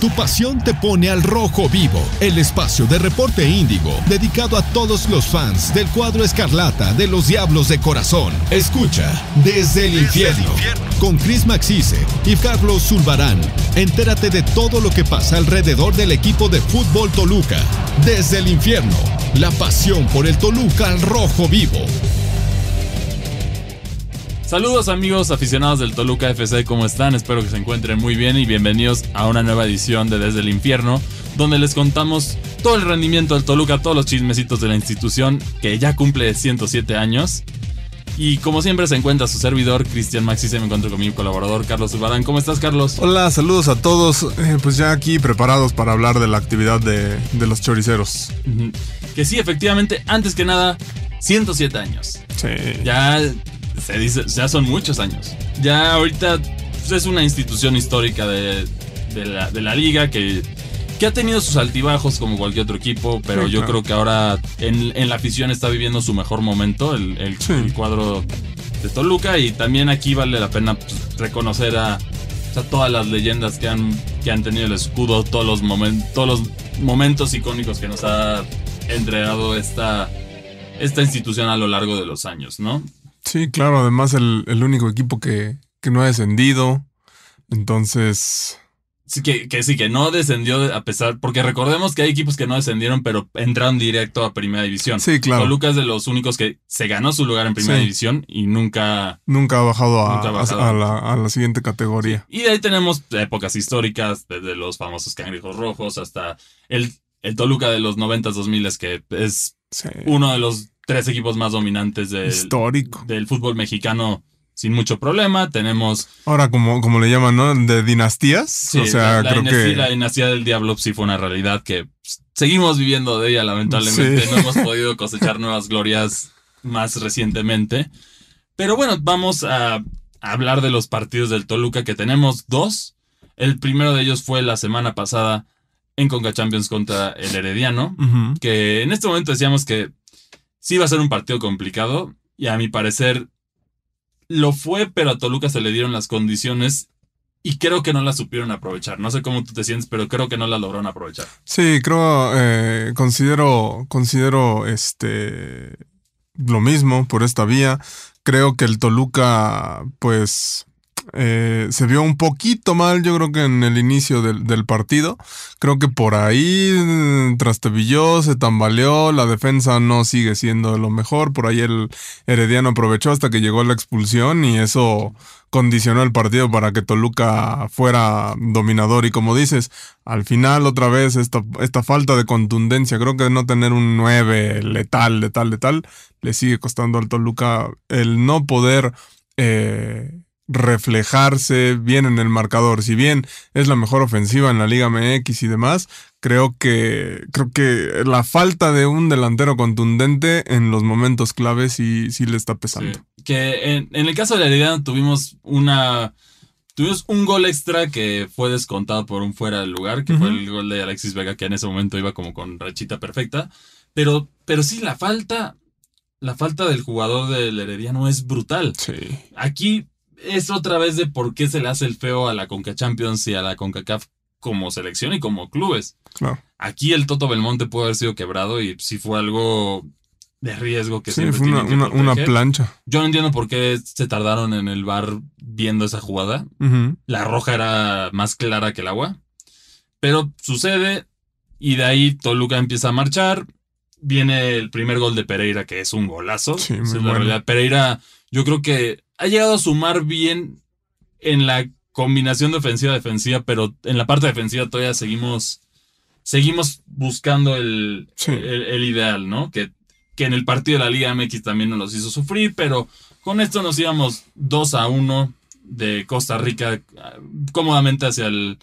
Tu pasión te pone al rojo vivo, el espacio de reporte índigo dedicado a todos los fans del cuadro escarlata de los Diablos de Corazón. Escucha desde el infierno con Chris Maxice y Carlos Zulbarán. Entérate de todo lo que pasa alrededor del equipo de fútbol Toluca. Desde el infierno, la pasión por el Toluca al rojo vivo. Saludos amigos aficionados del Toluca FC, ¿cómo están? Espero que se encuentren muy bien y bienvenidos a una nueva edición de Desde el Infierno, donde les contamos todo el rendimiento del Toluca, todos los chismecitos de la institución que ya cumple 107 años. Y como siempre se encuentra su servidor, Cristian Maxi, se me encuentro con mi colaborador, Carlos Ubarán. ¿Cómo estás, Carlos? Hola, saludos a todos. Eh, pues ya aquí preparados para hablar de la actividad de, de los choriceros. Que sí, efectivamente, antes que nada, 107 años. Sí. Ya se dice, ya son muchos años. Ya ahorita pues, es una institución histórica de, de, la, de la liga que, que ha tenido sus altibajos como cualquier otro equipo, pero Sí, yo claro. creo que ahora en, en la afición está viviendo su mejor momento, el, el- Sí. el cuadro de Toluca, y también aquí vale la pena pues, reconocer a, a todas las leyendas que han, que han tenido el escudo, todos los, momen- todos los momentos icónicos que nos ha entregado esta, esta institución a lo largo de los años, ¿no? Sí, claro, además el, el único equipo que, que no ha descendido. Entonces, Sí, que, que sí, que no descendió de- a pesar, porque recordemos que hay equipos que no descendieron, pero entraron directo a Primera División. sí, claro. Toluca es de los únicos que se ganó su lugar en Primera Sí. División y nunca... Nunca ha bajado a, Nunca ha bajado. a- la, a la siguiente categoría. Y de ahí tenemos épocas históricas, desde los famosos cangrejos rojos hasta el, el Toluca de los 90s, 2000 que es Sí. uno de los tres equipos más dominantes del, Histórico. del fútbol mexicano sin mucho problema. Tenemos Ahora, como, como le llaman, ¿no? De dinastías. Sí, o sea, la, la creo dinastía, que. la dinastía del diablo sí fue una realidad que pues, seguimos viviendo de ella, lamentablemente. Sí. No hemos podido cosechar nuevas glorias más recientemente. Pero bueno, vamos a, hablar de los partidos del Toluca, que tenemos dos. El primero de ellos fue la semana pasada en Conca Champions contra el Herediano, que en este momento decíamos que sí iba a ser un partido complicado, y a mi parecer lo fue, pero a Toluca se le dieron las condiciones y creo que no las supieron aprovechar. No sé cómo tú te sientes, pero creo que no las lograron aprovechar. Sí, creo, eh, considero, considero este lo mismo por esta vía. Creo que el Toluca, pues, eh, se vio un poquito mal, yo creo que en el inicio del, partido. Creo que por ahí eh, trastabilló, se tambaleó, la defensa no sigue siendo lo mejor. Por ahí el Herediano aprovechó hasta que llegó la expulsión y eso condicionó el partido para que Toluca fuera dominador. Y como dices, al final otra vez esta, esta falta de contundencia, creo que no tener un 9 letal, letal, letal, le sigue costando al Toluca el no poder eh, reflejarse bien en el marcador. Si bien es la mejor ofensiva en la Liga MX y demás, creo que, creo que la falta de un delantero contundente en los momentos claves sí, sí le está pesando. Sí. Que en, en el caso de la Herediano tuvimos una. Tuvimos un gol extra que fue descontado por un fuera del lugar, que fue el gol de Alexis Vega, que en ese momento iba como con rachita perfecta. Pero, pero sí, la falta. La falta del jugador del Herediano es brutal. Sí. Aquí es otra vez de por qué se le hace el feo a la Conca Champions y a la CONCACAF como selección y como clubes. Claro. Aquí el Toto Belmonte pudo haber sido quebrado y sí fue algo de riesgo que Sí, siempre fue una, que una, plancha. Yo no entiendo por qué se tardaron en el bar viendo esa jugada. La roja era más clara que el agua. Pero sucede y de ahí Toluca empieza a marchar. Viene el primer gol de Pereira, que es un golazo. Sí, la bueno. realidad. Pereira, yo creo que ha llegado a sumar bien en la combinación de ofensiva-defensiva, pero en la parte defensiva todavía seguimos, seguimos buscando el, Sí. el, el ideal, ¿no? Que, que en el partido de la Liga MX también nos los hizo sufrir, pero con esto nos íbamos 2 a 1 de Costa Rica cómodamente hacia, el,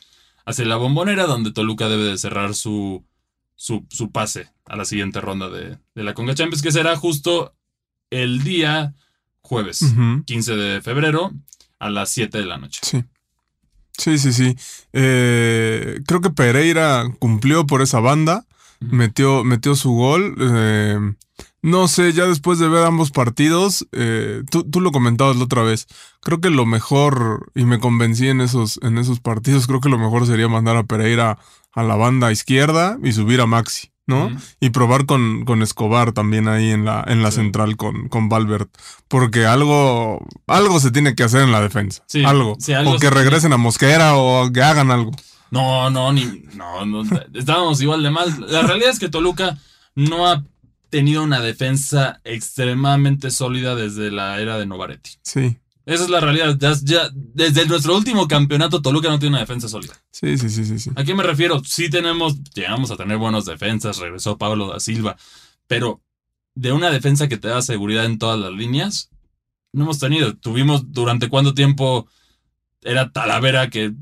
hacia la bombonera, donde Toluca debe de cerrar su, su, su pase a la siguiente ronda de, de la Conga Champions, que será justo el día jueves, Ujú. 15 de febrero, a las 7 de la noche. Sí. Sí, sí, sí. Eh, creo que Pereira cumplió por esa banda. metió, metió su gol. Eh, no sé, ya después de ver ambos partidos, eh, tú, tú, lo comentabas la otra vez. Creo que lo mejor, y me convencí en esos, en esos partidos, creo que lo mejor sería mandar a Pereira a la banda izquierda y subir a Maxi. ¿No? Y probar con, con, Escobar también ahí en la, en la central con, con Valverde. Porque algo, algo se tiene que hacer en la defensa. algo. O que regresen a Mosquera o que hagan algo. No, no, ni. No, no, estábamos igual de mal. La realidad es que Toluca no ha tenido una defensa extremadamente sólida desde la era de Novaretti. Sí. Esa es la realidad. Ya, desde nuestro último campeonato, Toluca no tiene una defensa sólida. Sí, sí, sí, sí, sí. ¿A qué me refiero? Sí tenemos, llegamos a tener buenas defensas, regresó Pablo da Silva, pero de una defensa que te da seguridad en todas las líneas, no hemos tenido. Tuvimos durante cuánto tiempo era Talavera que,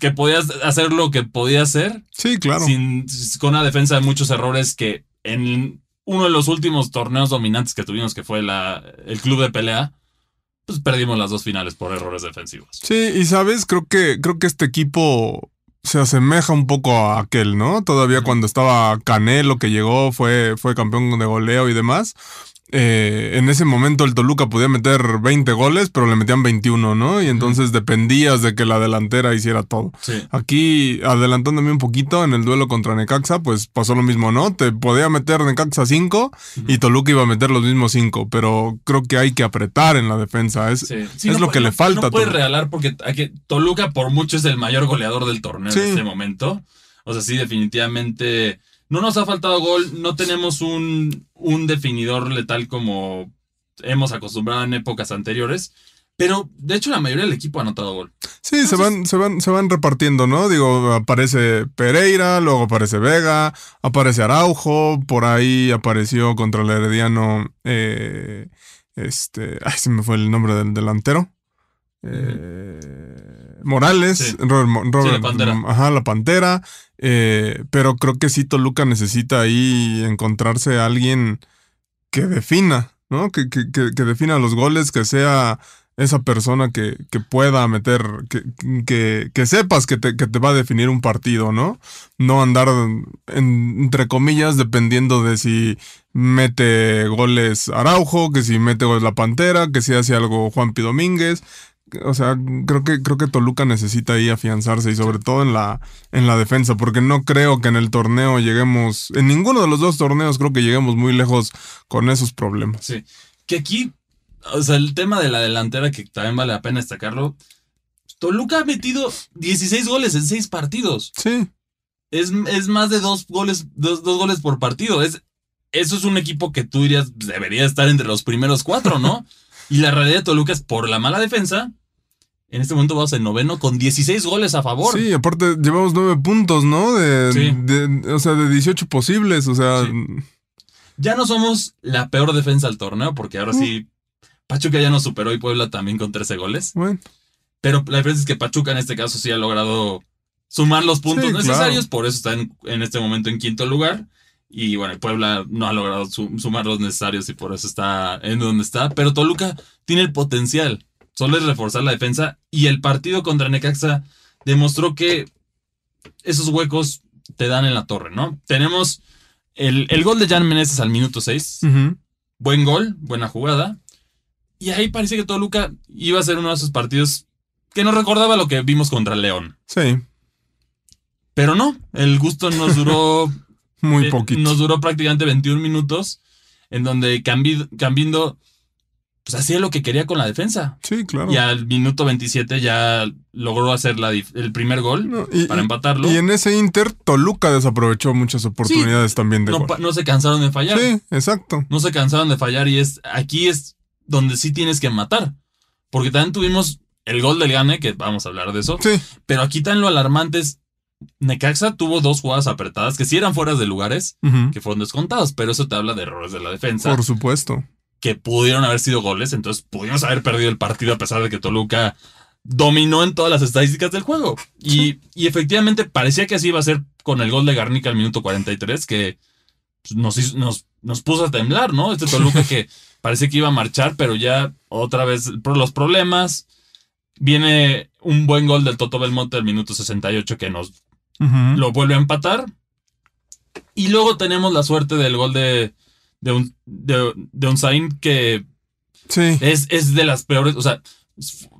que podías hacer lo que podía hacer. Sí, claro. Sin, con una defensa de muchos errores que en uno de los últimos torneos dominantes que tuvimos, que fue la, el club de pelea, pues perdimos las dos finales por errores defensivos. Sí, y sabes, creo que, creo que este equipo se asemeja un poco a aquel, ¿no? Todavía cuando estaba Canelo que llegó, fue, fue campeón de goleo y demás. Eh, en ese momento el Toluca podía meter 20 goles, pero le metían 21, ¿no? Y entonces dependías de que la delantera hiciera todo. Aquí, adelantándome un poquito, en el duelo contra Necaxa, pues pasó lo mismo, ¿no? Te podía meter Necaxa 5 y Toluca iba a meter los mismos 5, pero creo que hay que apretar en la defensa. Es, es lo que le falta. No puedes regalar porque Toluca por mucho es el mayor goleador del torneo en este momento. O sea, sí, definitivamente no nos ha faltado gol, no tenemos un, un definidor letal como hemos acostumbrado en épocas anteriores. Pero de hecho la mayoría del equipo ha anotado gol. Sí, se van, se van, se van repartiendo, ¿no? Digo, aparece Pereira, luego aparece Vega, aparece Araujo, por ahí apareció contra el Herediano, eh, este, ay, se me fue el nombre del delantero. Eh, Morales, Robert, la Pantera. Ajá, la Pantera. Eh, pero creo que sí, Toluca necesita ahí encontrarse a alguien que defina, ¿no? Que, que, que, defina los goles, que sea esa persona que, que pueda meter, que, que, sepas que te, que te va a definir un partido, ¿no? No andar, entre comillas, dependiendo de si mete goles Araujo, que si mete goles La Pantera, que si hace algo Juan P. Domínguez o sea, creo que, creo que Toluca necesita ahí afianzarse y sobre todo en la, en la defensa, porque no creo que en el torneo lleguemos, en ninguno de los dos torneos creo que lleguemos muy lejos con esos problemas. Sí, que aquí, o sea, el tema de la delantera, que también vale la pena destacarlo, Toluca ha metido 16 goles en 6 partidos. Sí. Es, es más de dos goles, dos, dos goles por partido. Es, eso es un equipo que tú dirías debería estar entre los primeros cuatro, ¿no? y la realidad de Toluca es por la mala defensa, en este momento vamos en noveno con 16 goles a favor. Sí, aparte llevamos 9 puntos, ¿no? De, o sea, de 18 posibles, o sea... Ya no somos la peor defensa del torneo, porque ahora sí, Pachuca ya nos superó y Puebla también con 13 goles. Bueno. Pero la diferencia es que Pachuca en este caso sí ha logrado sumar los puntos necesarios, por eso está en, este momento en quinto lugar. Y bueno, Puebla no ha logrado sumar los necesarios y por eso está en donde está. Pero Toluca tiene el potencial solo es reforzar la defensa. Y el partido contra Necaxa demostró que esos huecos te dan en la torre, ¿no? Tenemos el, gol de Jan Meneses al minuto 6. Buen gol, buena jugada. Y ahí parece que Toluca iba a ser uno de esos partidos que nos recordaba lo que vimos contra León. Sí. Pero no, el gusto nos duró. Muy eh, poquito. nos duró prácticamente 21 minutos, en donde Cambindo pues hacía lo que quería con la defensa. Sí, claro. Y al minuto 27 ya logró hacer la, el primer gol para empatarlo. Y en ese Inter, Toluca desaprovechó muchas oportunidades también de no, gol. No se cansaron de fallar. Sí, exacto. No se cansaron de fallar y es aquí es donde sí tienes que matar. Porque también tuvimos el gol del Gane, que vamos a hablar de eso. Sí. Pero aquí tan lo alarmante es Necaxa tuvo dos jugadas apretadas que sí eran fuera de lugares, que fueron descontados, pero eso te habla de errores de la defensa. Por supuesto que pudieron haber sido goles, entonces pudimos haber perdido el partido a pesar de que Toluca dominó en todas las estadísticas del juego. Y, efectivamente parecía que así iba a ser con el gol de Garnica al minuto 43, que pues, nos, nos, nos puso a temblar, ¿no? Este Toluca que parecía que iba a marchar, pero ya otra vez por los problemas. Viene un buen gol del Toto Belmonte al minuto 68 que nos lo vuelve a empatar. Y luego tenemos la suerte del gol de, de un, de, de un Zayn que Sí. es, es de las peores, o sea,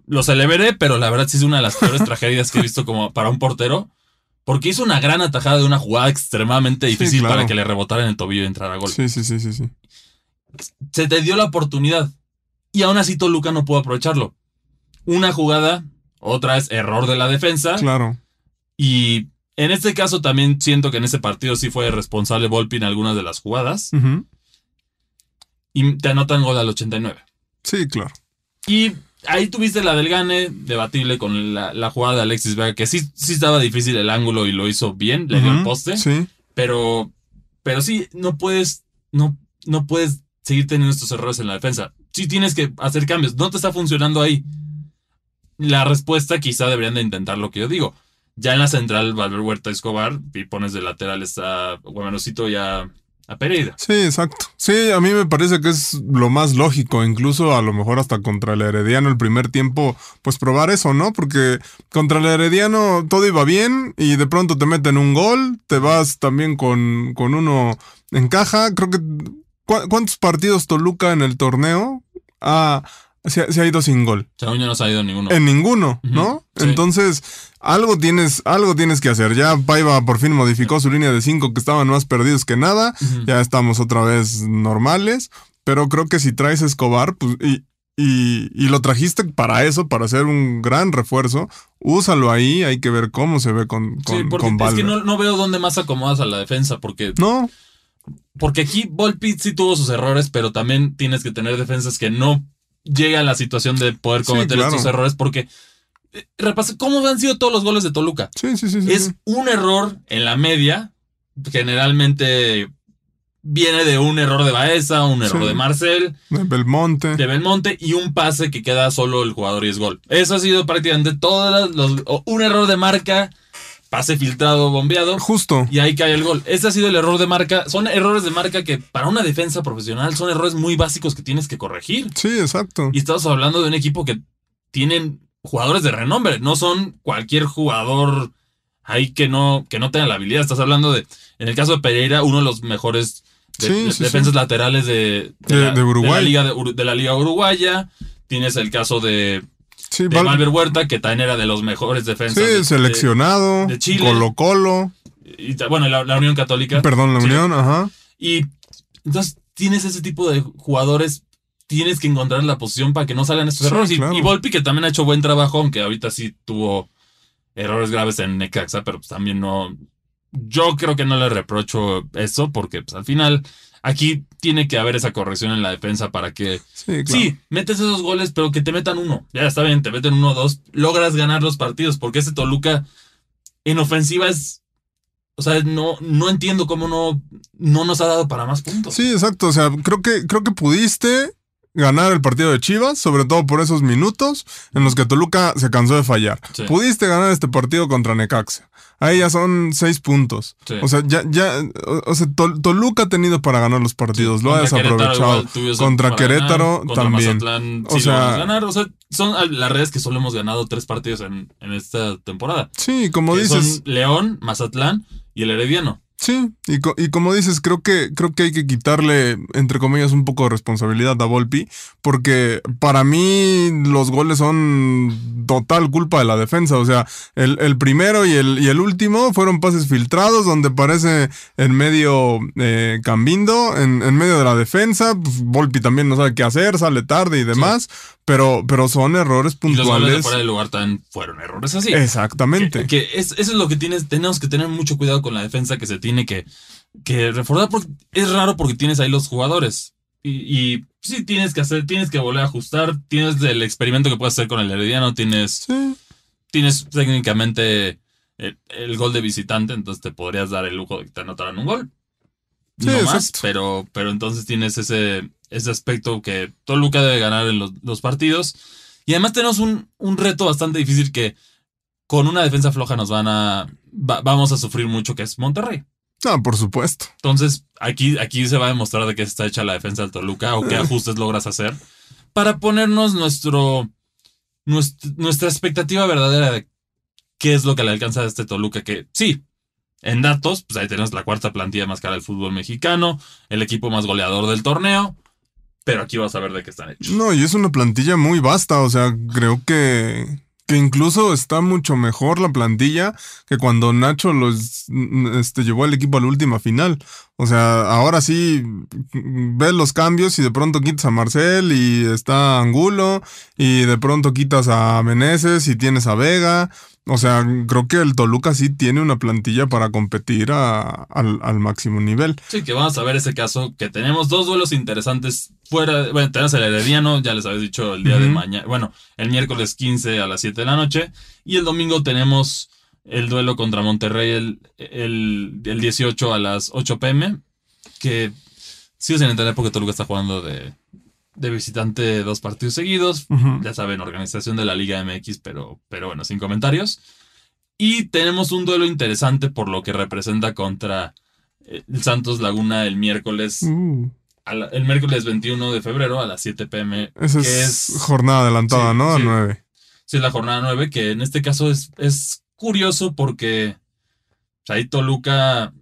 lo celebré, pero la verdad sí es una de las peores tragedias que he visto como para un portero, porque hizo una gran atajada de una jugada extremadamente Sí, difícil claro. para que le rebotara en el tobillo y entrara a gol. Sí, sí, sí, sí, sí. Se te dio la oportunidad y aún así Toluca no pudo aprovecharlo. Una jugada, otra es error de la defensa Claro. y en este caso también siento que en ese partido sí fue responsable Volpi en algunas de las jugadas Ujú. Y te anotan gol al 89. Sí, claro. Y ahí tuviste la del Gane, debatible con la, la jugada de Alexis Vega, que sí, sí estaba difícil el ángulo y lo hizo bien, le dio el poste, Sí. pero, pero sí, no puedes, no, no puedes seguir teniendo estos errores en la defensa. Sí tienes que hacer cambios, no te está funcionando ahí. La respuesta quizá deberían de intentar lo que yo digo. Ya en la central, Valver Huerta Escobar, y pones de laterales a Guamenosito y a, a Pereira. Sí, exacto. Sí, a mí me parece que es lo más lógico, incluso a lo mejor hasta contra el Herediano el primer tiempo, pues probar eso, ¿no? Porque contra el Herediano todo iba bien y de pronto te meten un gol, te vas también con, con uno en caja. Creo que... ¿cu- ¿Cuántos partidos Toluca en el torneo ha, se, ha- se ha ido sin gol? Según yo no se ha ido ninguno. En ninguno, ¿no? Sí. Entonces, algo tienes, algo tienes que hacer. Ya Paiva por fin modificó su línea de cinco que estaban más perdidos que nada. Ya estamos otra vez normales. Pero creo que si traes a Escobar, pues, y, y, y lo trajiste para eso, para hacer un gran refuerzo, úsalo ahí, hay que ver cómo se ve con, con, Sí, porque con es que no, no veo dónde más acomodas a la defensa, porque, No, porque aquí Volpi sí tuvo sus errores, pero también tienes que tener defensas que no llegan a la situación de poder Sí, cometer claro. estos errores, porque repasa, ¿cómo han sido todos los goles de Toluca? sí, sí, sí. es sí. un error en la media, generalmente viene de un error de Baeza, un error Sí. de Marcel, De Belmonte. de Belmonte y un pase que queda solo el jugador y es gol. Eso ha sido prácticamente todos los... un error de marca, pase filtrado, bombeado. Justo. Y ahí cae el gol. Ese ha sido el error de marca. Son errores de marca que para una defensa profesional son errores muy básicos que tienes que corregir. Sí, exacto. Y estamos hablando de un equipo que tienen jugadores de renombre. No son cualquier jugador ahí que no, que no tenga la habilidad. Estás hablando de, en el caso de Pereira, uno de los mejores de- Sí, de- sí, defensas sí. laterales de, De- la, liga de, la liga uruguaya. Tienes el caso de, Sí, Val- Valver Huerta, que también era de los mejores defensas. sí, seleccionado. de Chile. Colo Colo. y bueno, la, la Unión Católica. Perdón, la. Unión, ajá. Y entonces tienes ese tipo de jugadores, tienes que encontrar la posición para que no salgan estos Sí, errores. Y- Volpi, que también ha hecho buen trabajo, aunque ahorita sí tuvo errores graves en Necaxa, pero pues también no. Yo creo que no le reprocho eso, porque pues, al final aquí tiene que haber esa corrección en la defensa para que. Sí, claro. Sí, metes esos goles, pero que te metan uno. Ya está bien, te meten uno o dos, logras ganar los partidos, porque ese Toluca en ofensiva es. O sea, no, no entiendo cómo no, no nos ha dado para más puntos. Sí, exacto. O sea, creo que, creo que pudiste ganar el partido de Chivas, sobre todo por esos minutos en los que Toluca se cansó de fallar. Sí. Pudiste ganar este partido contra Necaxa. Ahí ya son seis puntos. Sí. O sea, ya, ya, o, sea, Tol- Toluca ha tenido para ganar los partidos, lo ha desaprovechado. igual Contra Querétaro ganar, contra también. Mazatlán O sea- ganar. O sea, son las redes que solo hemos ganado tres partidos en, en esta temporada. Sí, como que dices. son León, Mazatlán y el Herediano. Sí, y, co- y como dices, creo que, creo que hay que quitarle, entre comillas, un poco de responsabilidad a Volpi, porque para mí los goles son total culpa de la defensa. O sea, el, el primero y el, y el último fueron pases filtrados, donde parece en medio eh, Cambindo, en, en medio de la defensa. Pues, Volpi también no sabe qué hacer, sale tarde y demás, pero, pero son errores Y los goles de puntuales. fuera del lugar también fueron errores así. Exactamente. Que, que es- eso es lo que tienes, tenemos que tener mucho cuidado con la defensa que se tiene que, que reforzar. Porque es raro porque tienes ahí los jugadores. Y, y sí tienes que hacer, tienes que volver a ajustar. Tienes el experimento que puedes hacer con el Herediano. Tienes, Sí, tienes técnicamente el, el gol de visitante. Entonces te podrías dar el lujo de que te anotaran un gol. Sí, no más, pero, pero entonces tienes ese, ese aspecto que Toluca debe ganar en los, los partidos. Y además tenemos un, un reto bastante difícil que con una defensa floja nos van a. va- vamos a sufrir mucho, que es Monterrey. no, por supuesto. Entonces, aquí, aquí se va a demostrar de qué está hecha la defensa del Toluca o qué ajustes logras hacer para ponernos nuestro, nuestra, nuestra expectativa verdadera de qué es lo que le alcanza a este Toluca. Que sí, En datos, pues ahí tenemos la cuarta plantilla más cara del fútbol mexicano, el equipo más goleador del torneo, pero aquí vas a ver de qué están hechos. No, y es una plantilla muy vasta, o sea, creo que, que incluso está mucho mejor la plantilla que cuando Nacho los este, llevó al equipo a la última final. O sea, ahora sí ves los cambios y de pronto quitas a Marcel y está Angulo y de pronto quitas a Meneses y tienes a Vega. O sea, creo que el Toluca sí tiene una plantilla para competir al, máximo nivel. Sí, que vamos a ver ese caso, que tenemos dos duelos interesantes fuera, bueno, tenemos el Herediano, ya les había dicho el día de mañana, bueno, el miércoles 15 a las 7 de la noche, y el domingo tenemos el duelo contra Monterrey el, el, 18 a las 8 pm, que sí sin entender porque Toluca está jugando de, de visitante dos partidos seguidos. Ya saben, organización de la Liga MX, pero, pero bueno, sin comentarios. Y tenemos un duelo interesante por lo que representa contra eh, el Santos Laguna el miércoles. Uh. el miércoles 21 de febrero a las 7 pm. Esa es, jornada adelantada, ¿no? A 9. Sí, es la jornada 9, que en este caso es, es curioso porque pues, ahí Toluca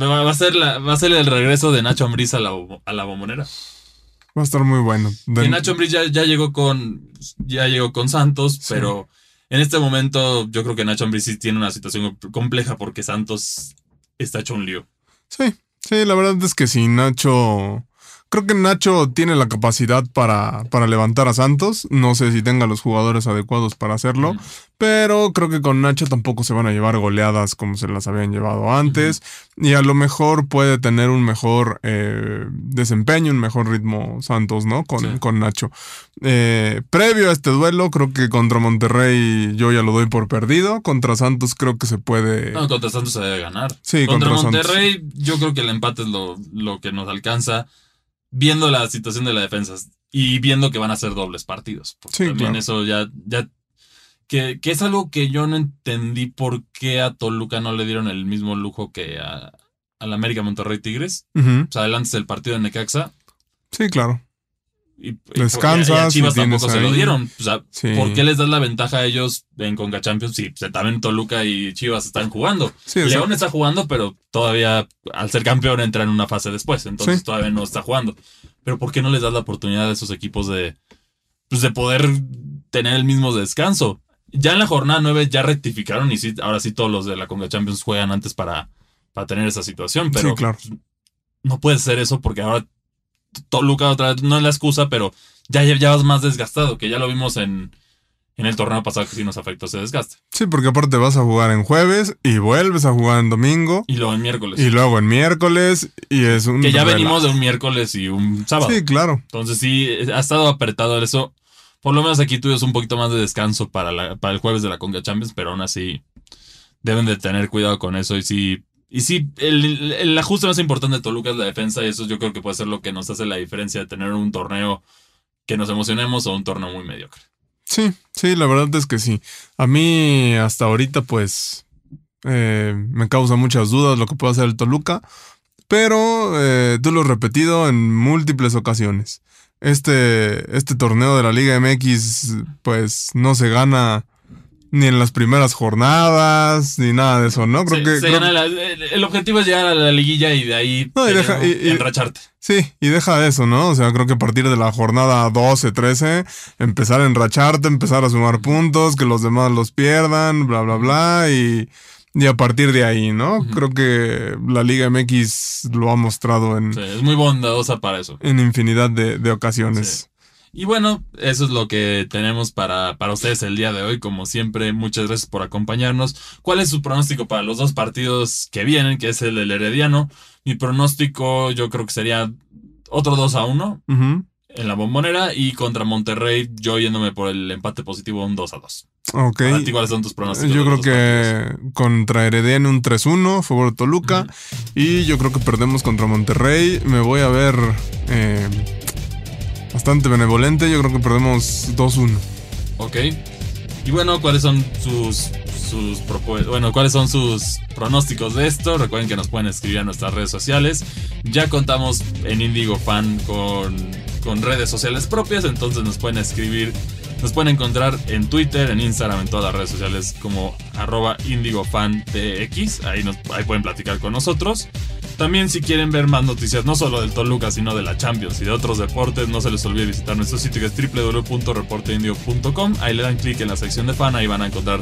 va a ser, la, va a ser el regreso de Nacho Ambriz a la, a la bombonera. Va a estar muy bueno. Y Nacho Ambriz ya, llegó con ya llegó con Santos, pero en este momento yo creo que Nacho Ambriz sí tiene una situación compleja porque Santos está hecho un lío. Sí, sí, la verdad es que si Nacho Creo que Nacho tiene la capacidad para, para levantar a Santos. No sé si tenga los jugadores adecuados para hacerlo. Pero creo que con Nacho tampoco se van a llevar goleadas como se las habían llevado antes. Y a lo mejor puede tener un mejor eh, desempeño, un mejor ritmo Santos, ¿no? Con, con Nacho. Eh, previo a este duelo, creo que contra Monterrey yo ya lo doy por perdido. Contra Santos creo que se puede. No, contra Santos se debe ganar. Sí, contra, Monterrey, yo creo que el empate es lo, lo que nos alcanza viendo la situación de la defensa y viendo que van a ser dobles partidos. sí, también eso ya, ya que, que, es algo que yo no entendí por qué a Toluca no le dieron el mismo lujo que a, la América Monterrey Tigres. O sea, adelante del partido de Necaxa. Sí, claro. Y, Descansas. Y Chivas tampoco se lo dieron. O sea, ¿por qué les das la ventaja a ellos en Conca Champions? Sí, también Toluca y Chivas están jugando. León está jugando, pero todavía al ser campeón entra en una fase después. Entonces todavía no está jugando. Pero ¿por qué no les das la oportunidad a esos equipos de, pues, de poder tener el mismo descanso? Ya en la jornada 9 ya rectificaron y sí, ahora sí todos los de la Conca Champions juegan antes para, para tener esa situación. Pero claro. no puede ser eso porque ahora Toluca otra vez, no es la excusa, pero ya, ya vas más desgastado, que ya lo vimos en, en el torneo pasado que sí nos afectó ese desgaste. Sí, porque aparte vas a jugar en jueves y vuelves a jugar en domingo. Y luego en miércoles. Y luego en miércoles y es un... Que ya venimos de un miércoles y un sábado. Sí, claro. Entonces sí, ha estado apretado eso. Por lo menos aquí tuvimos un poquito más de descanso para, la, para el jueves de la Conga Champions, pero aún así deben de tener cuidado con eso y sí y sí, el, ajuste más importante de Toluca es la defensa y eso yo creo que puede ser lo que nos hace la diferencia de tener un torneo que nos emocionemos o un torneo muy mediocre. Sí, sí, la verdad es que sí. A mí hasta ahorita pues eh, me causa muchas dudas lo que puede hacer el Toluca, pero eh, tú lo has repetido en múltiples ocasiones. Este, este torneo de la Liga MX pues no se gana ni en las primeras jornadas, ni nada de eso, ¿no? Creo que. el objetivo es llegar a la liguilla y de ahí enracharte. Sí, y deja eso, ¿no? O sea, creo que a partir de la jornada 12, 13, empezar a enracharte, empezar a sumar puntos, que los demás los pierdan, bla, bla, bla, y, y a partir de ahí, ¿no? Creo que la Liga MX lo ha mostrado en. Sí, es muy bondadosa para eso. En infinidad de, de ocasiones. Y bueno, eso es lo que tenemos para, para ustedes el día de hoy. Como siempre, muchas gracias por acompañarnos. ¿Cuál es su pronóstico para los dos partidos que vienen, que es el del Herediano? Mi pronóstico yo creo que sería otro 2 a 1 en la bombonera y contra Monterrey yo yéndome por el empate positivo un 2 a 2. Ok. ¿Cuáles son tus pronósticos? Yo creo que contra Herediano un 3-1, favor de Toluca. Y yo creo que perdemos contra Monterrey. Me voy a ver... Eh, bastante benevolente. Yo creo que perdemos 2-1. Ok. Y bueno, ¿cuáles son sus, sus bueno, cuáles son sus pronósticos de esto? Recuerden que nos pueden escribir a nuestras redes sociales. Ya contamos en Indigo Fan con, con redes sociales propias, entonces nos pueden escribir Nos pueden encontrar en Twitter, en Instagram, en todas las redes sociales como arroba indigofantx. Ahí, pueden platicar con nosotros. También si quieren ver más noticias, no solo del Toluca, sino de la Champions y de otros deportes, no se les olvide visitar nuestro sitio que es www.reporteindio.com. Ahí le dan clic en la sección de fan, ahí van a encontrar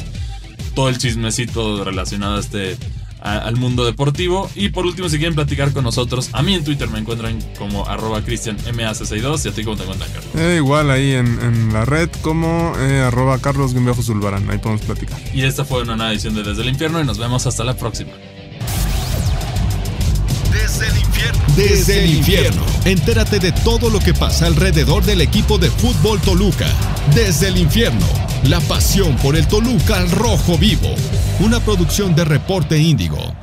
todo el chismecito relacionado a este al mundo deportivo. Y por último, si quieren platicar con nosotros, a mí en Twitter me encuentran como arroba cristianmac62 y a ti cómo te encuentran, Carlos. Eh, igual ahí en, la red como eh, arroba carlos zulbarán, ahí podemos platicar. Y esta fue una nueva edición de Desde el Infierno y nos vemos hasta la próxima. Desde el infierno. Desde el infierno. Entérate de todo lo que pasa alrededor del equipo de fútbol Toluca. Desde el infierno. La pasión por el Toluca al rojo vivo. Una producción de Reporte Índigo